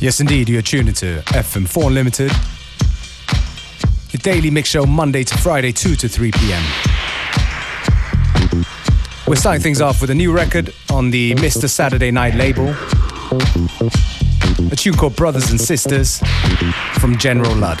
Yes, indeed, you're tuned into FM4 Unlimited. Your daily mix show Monday to Friday, 2 to 3 p.m. We're starting things off with a new record on the Mr. Saturday Night label. A tune called Brothers and Sisters from General Ludd.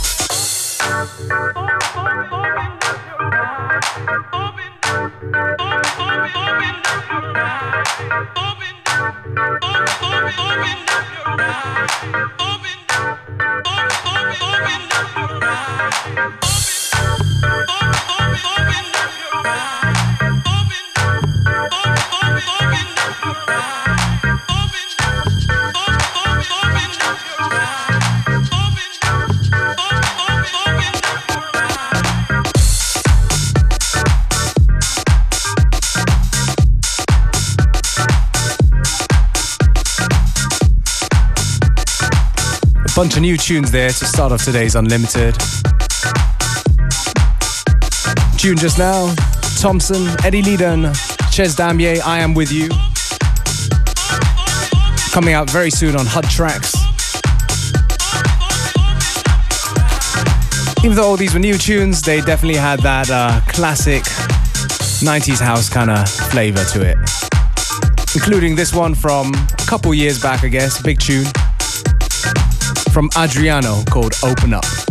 Bunch of new tunes there to start off today's Unlimited. Tune just now, Thompson, Eddie Leedon, Chez Damier, I Am With You. Coming out very soon on HUD Tracks. Even though all these were new tunes, they definitely had that uh, classic 90s house kind of flavor to it. Including this one from a couple years back, I guess, big tune from Adriano called Open Up.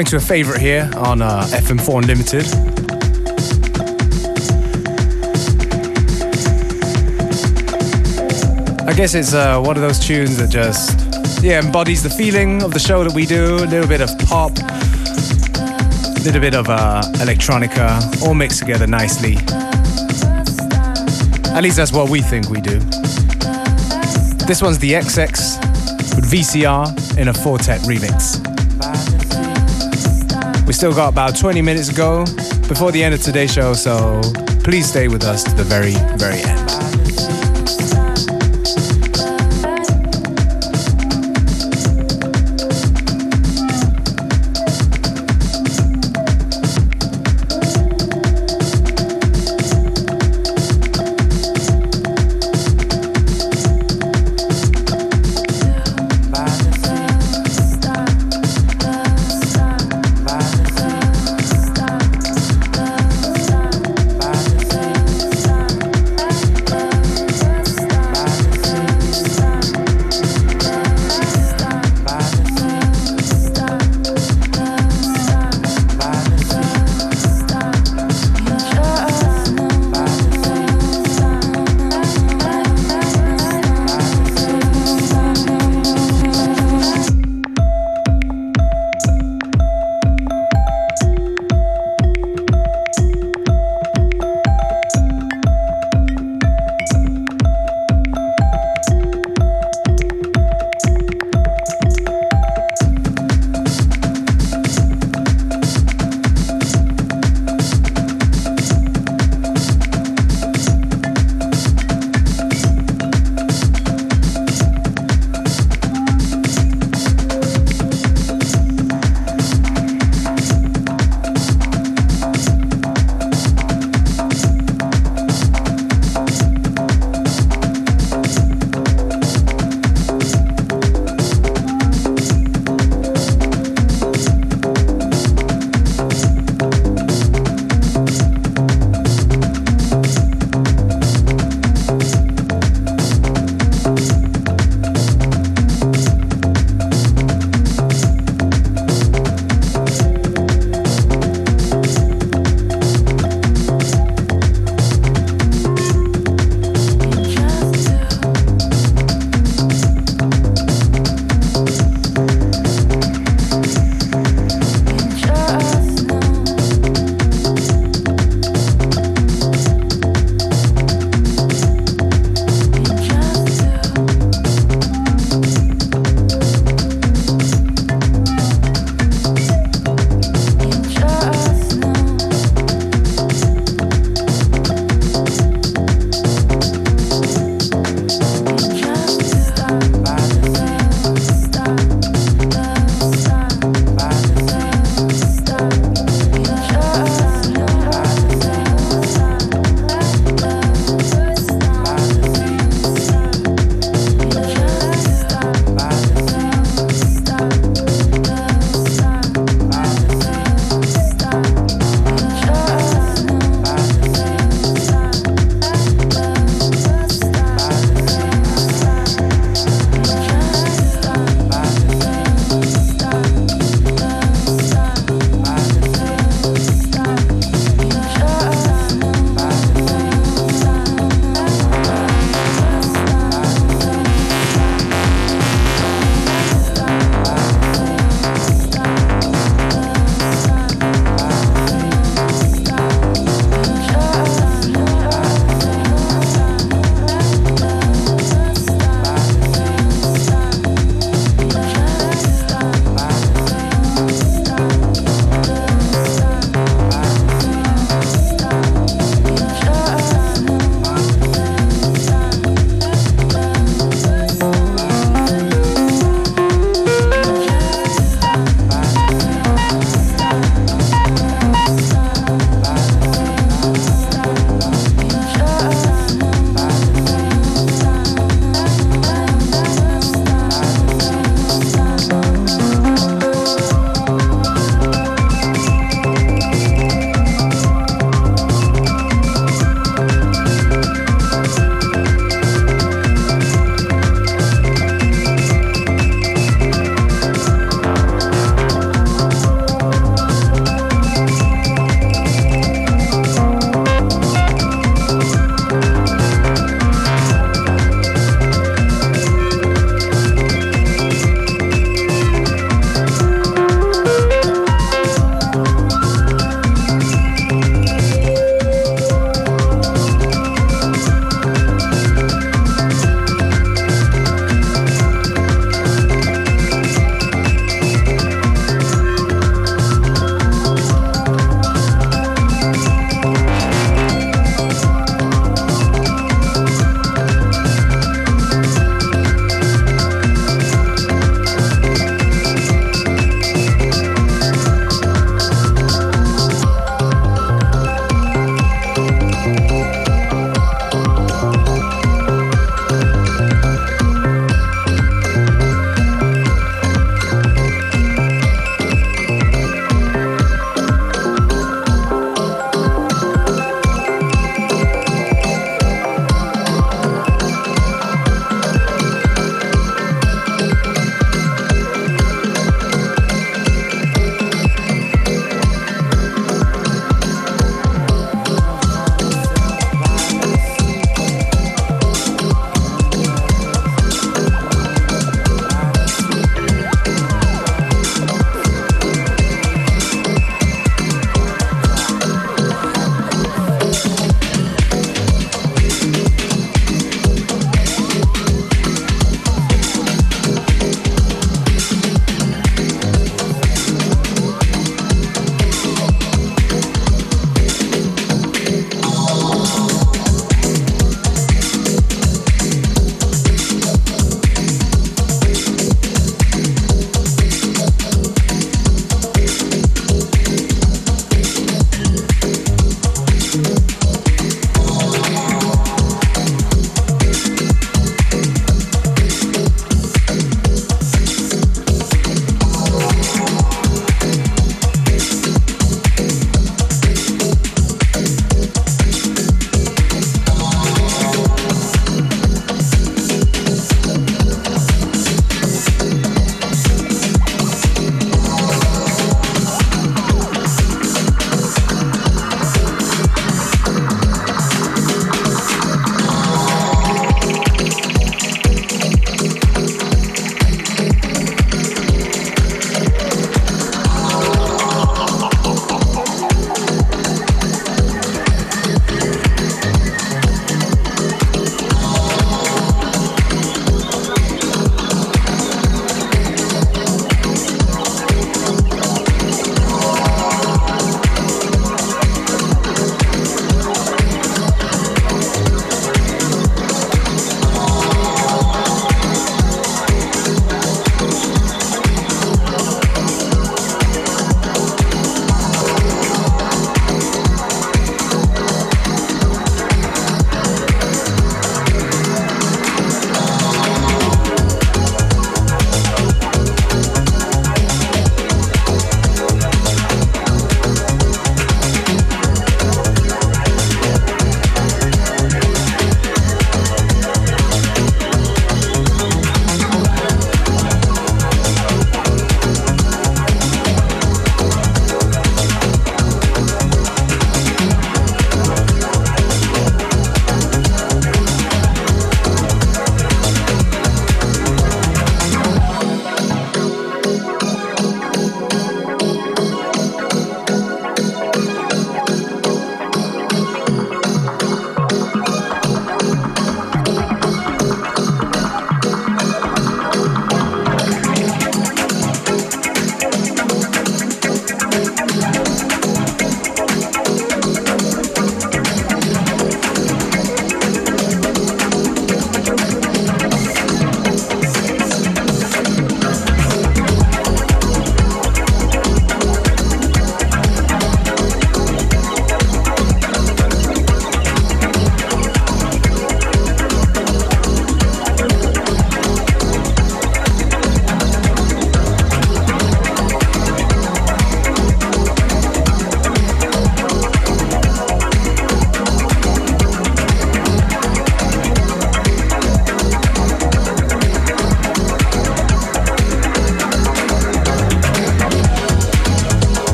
Going to a favorite here on uh, FM4 Unlimited. I guess it's uh, one of those tunes that just yeah embodies the feeling of the show that we do. A little bit of pop, a little bit of uh, electronica, all mixed together nicely. At least that's what we think we do. This one's the XX with VCR in a Four Tet remix. We still got about 20 minutes to go before the end of today's show, so please stay with us to the very, very end.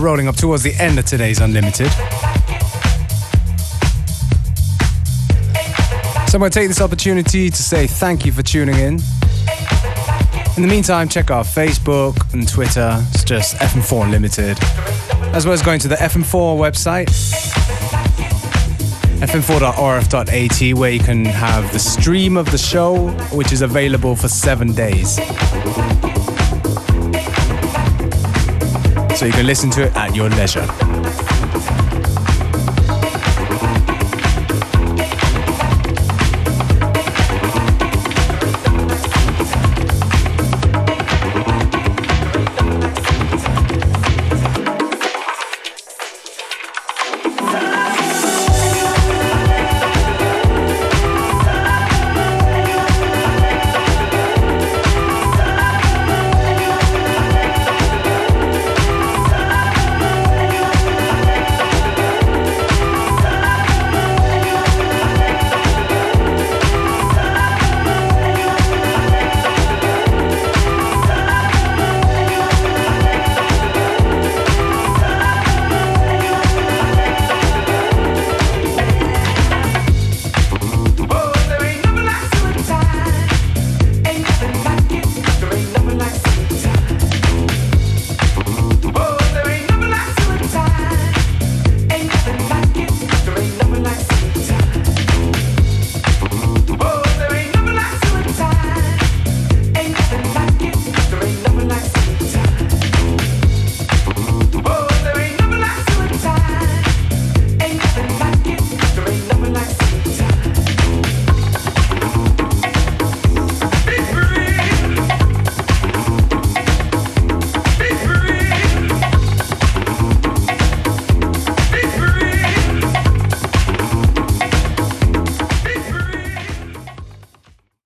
We're rolling up towards the end of today's Unlimited. So I'm going to take this opportunity to say thank you for tuning in. In the meantime, check our Facebook and Twitter. It's just FM4 Unlimited. As well as going to the FM4 website, fm4.orf.at, where you can have the stream of the show, which is available for seven days. So you can listen to it at your leisure.